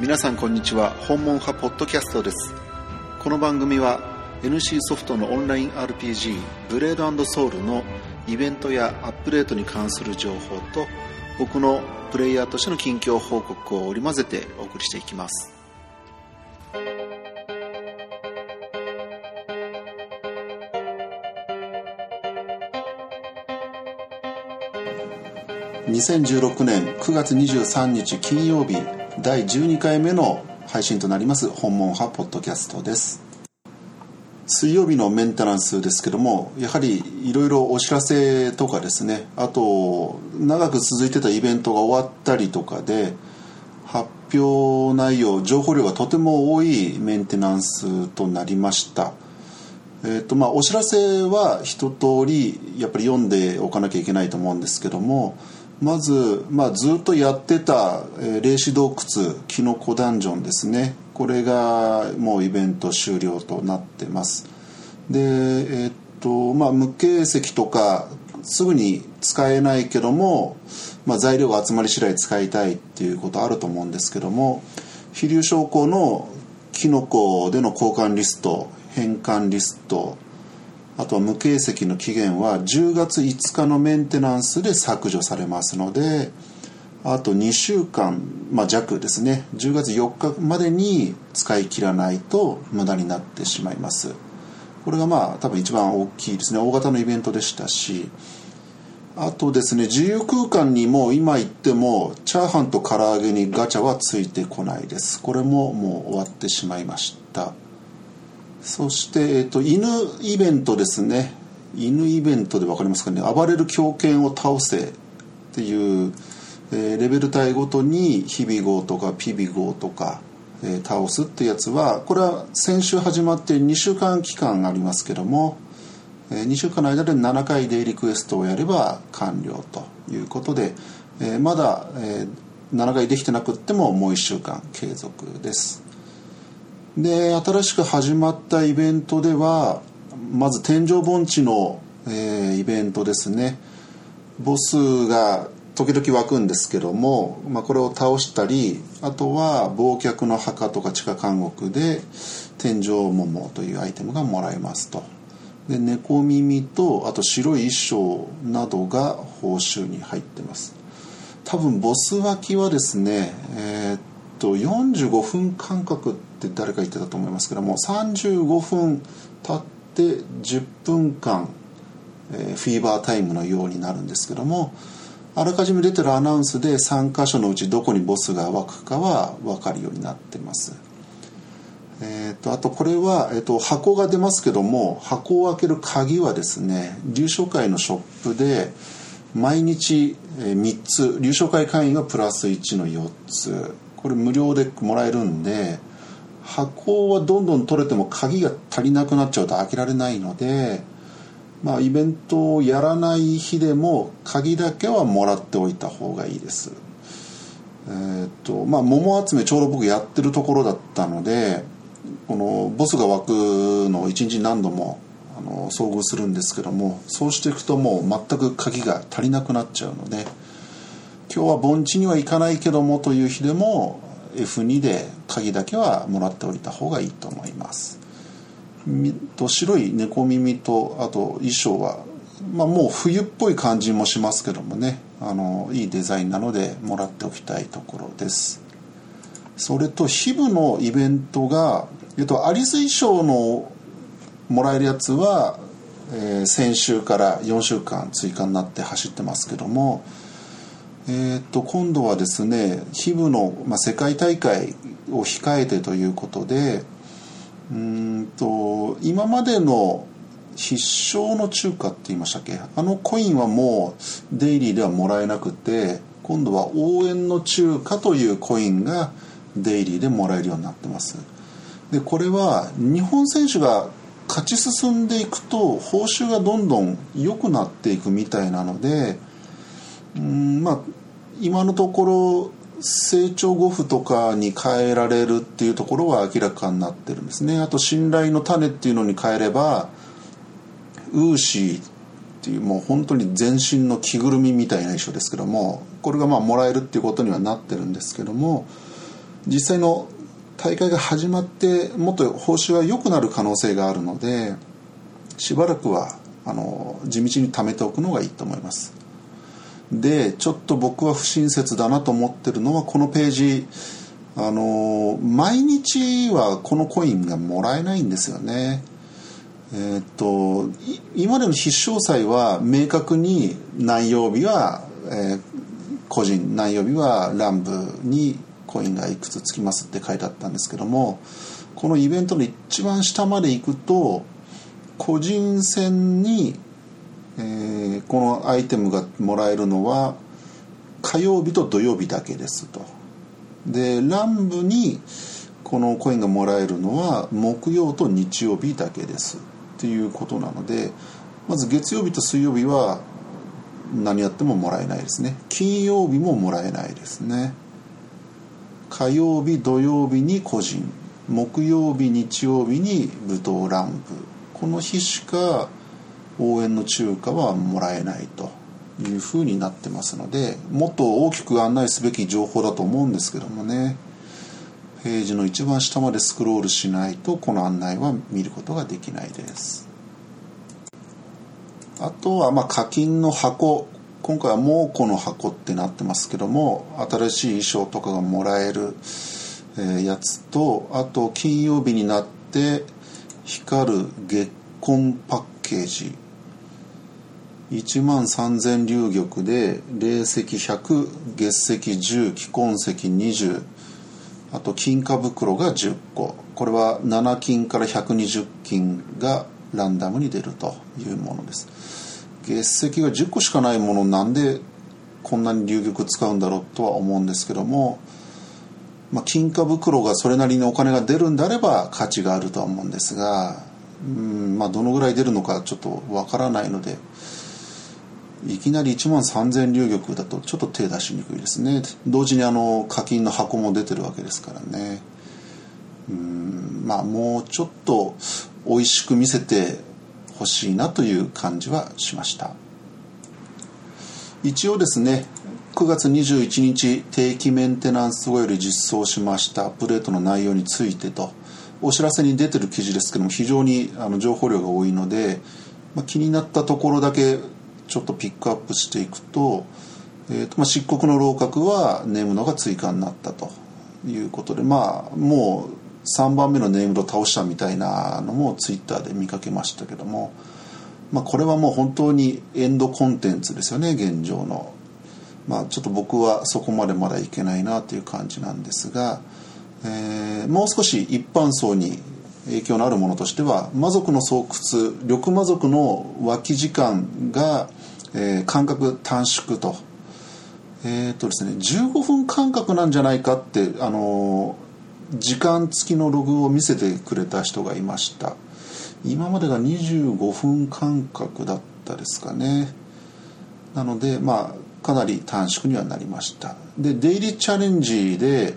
皆さんこんにちは。訪問派ポッドキャストです。この番組は NC ソフトのオンライン RPG ブレードソウルのイベントやアップデートに関する情報と僕のプレイヤーとしての近況報告を織り交ぜてお送りしていきます。2016年9月23日金曜日第12回目の配信となります訪問派ポッドキャストです。水曜日のメンテナンスですけどもやはりいろいろお知らせとかですねあと長く続いてたイベントが終わったりとかで発表内容情報量がとても多いメンテナンスとなりました。えーとまあ、お知らせは一通りやっぱり読んでおかなきゃいけないと思うんですけどもまず、まあ、ずっとやってた、え、霊視洞窟キノコダンジョンですね。これがもうイベント終了となってます。でえっ、とまあ無形石とかすぐに使えないけども、まあ、材料が集まり次第使いたいっていうことあると思うんですけども飛龍商工のキノコでの交換リスト変換リストあとは無形石の期限は10月5日のメンテナンスで削除されますのであと2週間、まあ、弱ですね。10月4日までに使い切らないと無駄になってしまいます。これがまあ多分一番大きいですね。大型のイベントでしたし。あとですね自由空間にも今言ってもチャーハンと唐揚げにガチャはついてこないです。これももう終わってしまいました。そして、えっと、犬イベントですね。犬イベントで分かりますかね。暴れる狂犬を倒せっていう、えー、レベル帯ごとにヒビゴとかピビゴとか、えー、倒すってやつはこれは先週始まって2週間期間ありますけども、えー、2週間の間で7回デイリクエストをやれば完了ということで、えー、まだ、えー、7回できてなくってももう1週間継続です。で新しく始まったイベントではまず天井盆地の、えー、イベントですね。ボスが時々湧くんですけども、まあ、これを倒したりあとは忘却の墓とか地下監獄で天井桃というアイテムがもらえますと。で猫耳とあと白い衣装などが報酬に入ってます。多分ボス脇はですねえー、っと45分間隔ってって誰か言ってたと思いますけども35分経って10分間、えー、フィーバータイムのようになるんですけどもあらかじめ出てるアナウンスで3箇所のうちどこにボスが湧くかは分かるようになってます。えーと、あとこれは、えーと、箱が出ますけども箱を開ける鍵はですね流商会のショップで毎日3つ流商会会員がプラス1の4つこれ無料でもらえるんで箱はどんどん取れても鍵が足りなくなっちゃうと開けられないのでまあイベントをやらない日でも鍵だけはもらっておいた方がいいです。えー、っとまあ桃集めちょうど僕やってるところだったのでこのボスが湧くのを一日何度もあの遭遇するんですけどもそうしていくともう全く鍵が足りなくなっちゃうので今日は盆地には行かないけどもという日でも F2 で鍵だけはもらっておいた方がいいと思います。と白い猫耳とあと衣装は、まあ、もう冬っぽい感じもしますけどもね。あのいいデザインなのでもらっておきたいところです。それとヒブのイベントが、えっと、アリス衣装のもらえるやつは、えー、先週から4週間追加になって走ってますけども。えーと、今度はですねヒブの、まあ、世界大会を控えてということでうんと今までの必勝の中華って言いましたっけ？あのコインはもうデイリーではもらえなくて今度は応援の中華というコインがデイリーでもらえるようになってます。でこれは日本選手が勝ち進んでいくと報酬がどんどん良くなっていくみたいなのでうんまあ今のところ成長5歩とかに変えられるっていうところは明らかになってるんですね。あと信頼の種っていうのに変えればウーシーっていうもう本当に全身の着ぐるみみたいな衣装ですけどもこれがまあもらえるっていうことにはなってるんですけども実際の大会が始まってもっと報酬が良くなる可能性があるのでしばらくはあの地道に貯めておくのがいいと思います。でちょっと僕は不親切だなと思ってるのはこのページ。あの毎日はこのコインがもらえないんですよね。えー、っと今までの必勝祭は明確に何曜日は、えー、個人何曜日は乱舞にコインがいくつつきますって書いてあったんですけどもこのイベントの一番下まで行くと個人戦に、えー、このアイテムがもらえるのは火曜日と土曜日だけですと。で乱舞にこのコインがもらえるのは木曜と日曜日だけです。っていうことなのでまず月曜日と水曜日は何やってももらえないですね。金曜日ももらえないですね。火曜日土曜日に個人。木曜日日曜日に舞踏乱舞この日しか応援の中華はもらえないというふうになってますのでもっと大きく案内すべき情報だと思うんですけどもね。ページの一番下までスクロールしないとこの案内は見ることができないです。あとはま課金の箱。今回は猛虎の箱ってなってますけども新しい衣装とかがもらえる、やつとあと金曜日になって光る月婚パッケージ1万3000流玉で霊石100月石10既婚石20あと金貨袋が10個。これは7金から120金がランダムに出るというものです。月石が10個しかないものなんでこんなに流玉使うんだろうとは思うんですけども、まあ、金貨袋がそれなりにお金が出るんであれば価値があるとは思うんですがうんまあどのぐらい出るのかちょっとわからないのでいきなり1万3000流玉だとちょっと手出しにくいですね。同時にあの課金の箱も出てるわけですからね。うんまあもうちょっと美味しく見せてほしいなという感じはしました。一応ですね9月21日定期メンテナンス後より実装しましたアップデートの内容についてとお知らせに出てる記事ですけども非常にあの情報量が多いので、まあ、気になったところだけちょっとピックアップしていくと,、えーとまあ、漆黒の楼閣はネームのが追加になったということでまあもう3番目のネームド倒したみたいなのもツイッターで見かけましたけども、まあ、これはもう本当にエンドコンテンツですよね現状の。まあ、ちょっと僕はそこまでまだいけないなという感じなんですが、えー、もう少し一般層に影響のあるものとしては魔族の巣窟緑魔族の脇時間がえー、間隔短縮と。えっ、ー、とですね15分間隔なんじゃないかってあの時間付きのログを見せてくれた人がいました。今までが25分間隔だったですかね。なのでまあかなり短縮にはなりました。でデイリーチャレンジで、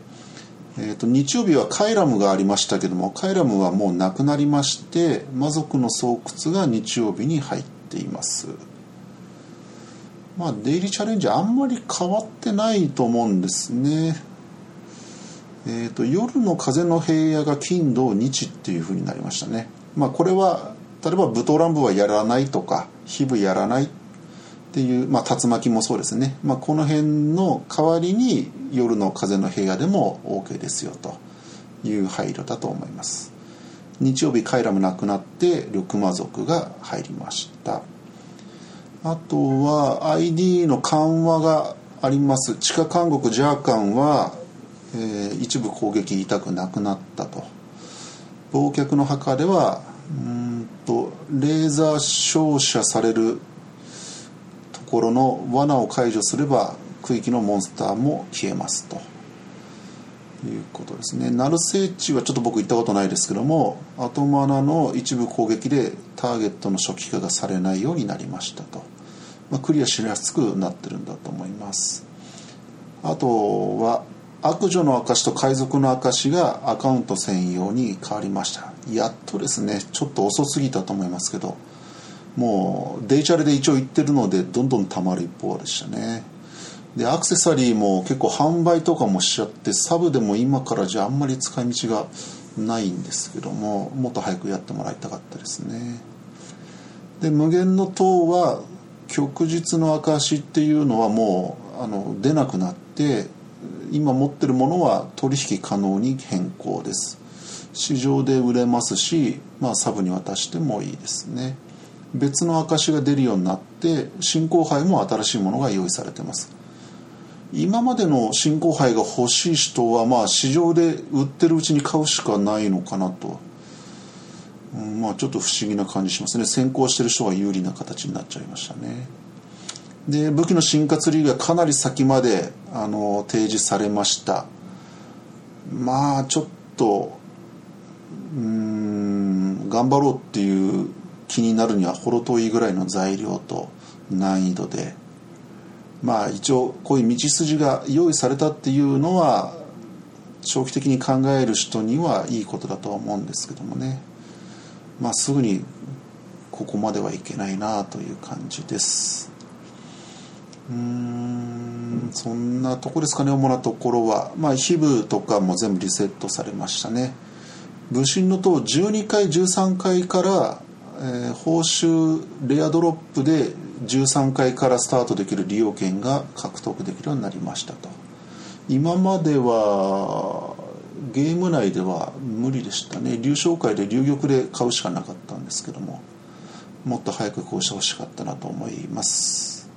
えーと、日曜日はカイラムがありましたけどもカイラムはもうなくなりまして魔族の巣窟が日曜日に入っています。まあ、デイリーチャレンジあんまり変わってないと思うんですね。えーと、夜の風の平野が金土日っていうふうになりましたね。まあ、これは例えばブトランブはやらないとかヒブやらないっていう、まあ、竜巻もそうですね、まあ、この辺の代わりに夜の風の平野でも OK ですよという配慮だと思います日曜日カイラムなくなって緑魔族が入りましたあとは ID の緩和があります。地下監獄ジャーカンは、えー、一部攻撃痛くなくなったと。忘却の墓ではうんとレーザー照射されるところの罠を解除すれば区域のモンスターも消えますと。いうことですね。ナルセーチはちょっと僕行ったことないですけどもアトマナの一部攻撃でターゲットの初期化がされないようになりましたと。まあ、クリアしやすくなってるんだと思います。あとは悪女の証と海賊の証がアカウント専用に変わりました。やっとですねちょっと遅すぎたと思いますけどもうデイチャレで一応言ってるのでどんどんたまる一方でしたね。でアクセサリーも結構販売とかもしちゃってサブでも今からじゃあんまり使い道がないんですけどももっと早くやってもらいたかったですね。で無限の塔は旭日の証っていうのはもうあの出なくなって今持ってるものは取引可能に変更です。市場で売れますし、まあ、サブに渡してもいいですね。別の証が出るようになって新興杯も新しいものが用意されてます。今までの新興杯が欲しい人はまあ市場で売ってるうちに買うしかないのかなと、うん、まあちょっと不思議な感じしますね。先行してる人が有利な形になっちゃいましたね。で武器の進化ツリーがかなり先まであの提示されました。まあちょっとうん頑張ろうっていう気になるには程遠いぐらいの材料と難易度で。まあ一応こういう道筋が用意されたっていうのは長期的に考える人にはいいことだとは思うんですけどもね。まあすぐにここまではいけないなという感じです。うんそんなとこですかね主なところは。まあ非部とかも全部リセットされましたね。武神の塔12回13回から、えー、報酬レアドロップで13回からスタートできる利用権が獲得できるようになりましたと。今まではゲーム内では無理でしたね。流昇会で流玉で買うしかなかったんですけどももっと早くこうしてほしかったなと思います。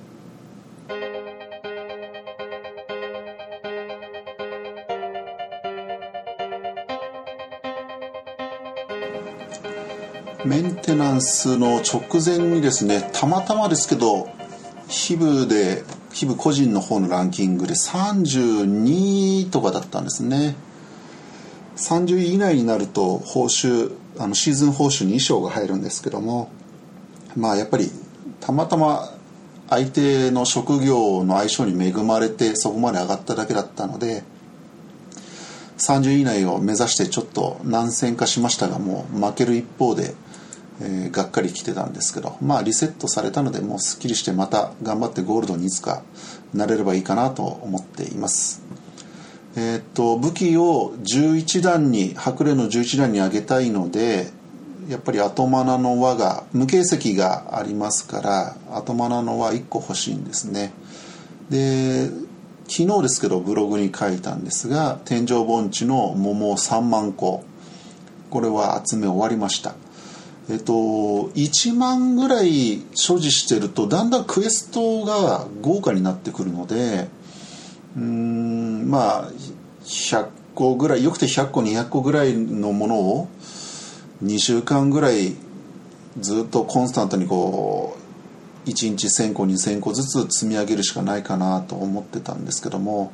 メンテナンスの直前にですねたまたまですけどヒブでヒブ個人の方のランキングで32とかだったんですね。30位以内になると報酬あのシーズン報酬に衣装が入るんですけどもまあやっぱりたまたま相手の職業の相性に恵まれてそこまで上がっただけだったので30位以内を目指してちょっと難戦化しましたがもう負ける一方でえー、がっかり来てたんですけどまあリセットされたのでもうすっきりしてまた頑張ってゴールドにいつかなれればいいかなと思っています。えー、っと武器を11段に白麗の11段に上げたいのでやっぱり後マナの輪が無形石がありますから後マナの輪1個欲しいんですね。で昨日ですけどブログに書いたんですが天井盆地の桃3万個。これは集め終わりました。えっと、1万ぐらい所持してるとだんだんクエストが豪華になってくるのでうんまあ100個ぐらいよくて100個200個ぐらいのものを2週間ぐらいずっとコンスタントにこう1日1000個2000個ずつ積み上げるしかないかなと思ってたんですけども、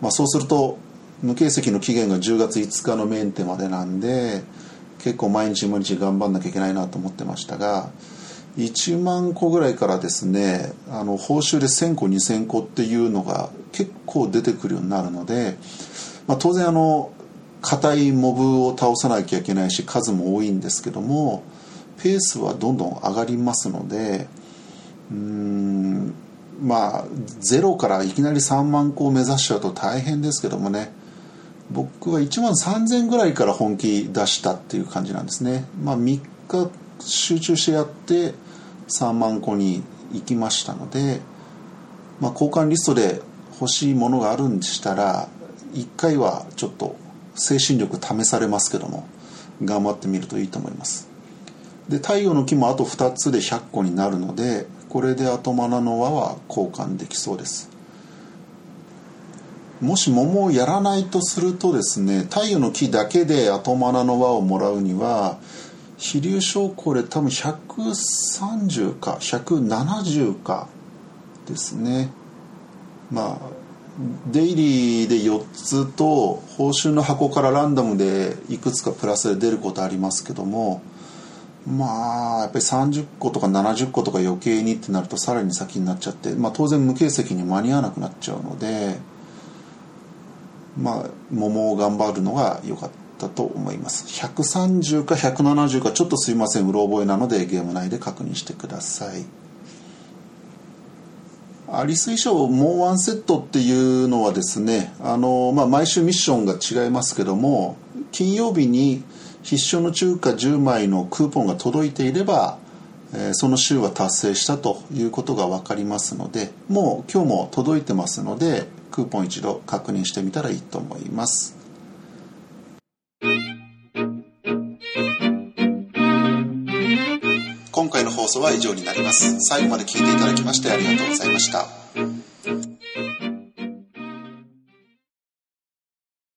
まあ、そうすると無形石の期限が10月5日のメンテまでなんで結構毎日毎日頑張んなきゃいけないなと思ってましたが1万個ぐらいからですねあの報酬で1000個2000個っていうのが結構出てくるようになるので、まあ、当然あの硬いモブを倒さなきゃいけないし数も多いんですけどもペースはどんどん上がりますのでうんまあゼロからいきなり3万個を目指しちゃうと大変ですけどもね僕は1万3000ぐらいから本気出したっていう感じなんですね。まあ3日集中してやって3万個に行きましたので、まあ、交換リストで欲しいものがあるんでしたら1回はちょっと精神力試されますけども頑張ってみるといいと思います。で太陽の木もあと2つで100個になるのでこれで後マナの輪は交換できそうです。もし桃をやらないとするとですね太陽の木だけで後マナの輪をもらうには飛竜将校で多分130か170かですね。まあデイリーで4つと報酬の箱からランダムでいくつかプラスで出ることありますけどもまあやっぱり30個とか70個とか余計にってなるとさらに先になっちゃって、まあ、当然無形石に間に合わなくなっちゃうのでまあ桃を頑張るのが良かった。ったと思います。130か170かちょっとすいません。うろ覚えなのでゲーム内で確認してください。アリス衣装もうワンセットっていうのはですねあの、まあ、毎週ミッションが違いますけども金曜日に必勝の中華10枚のクーポンが届いていれば、え、その週は達成したということが分かりますのでもう今日も届いてますのでクーポン一度確認してみたらいいと思います。今回の放送は以上になります。最後まで聞いていただきましてありがとうございました。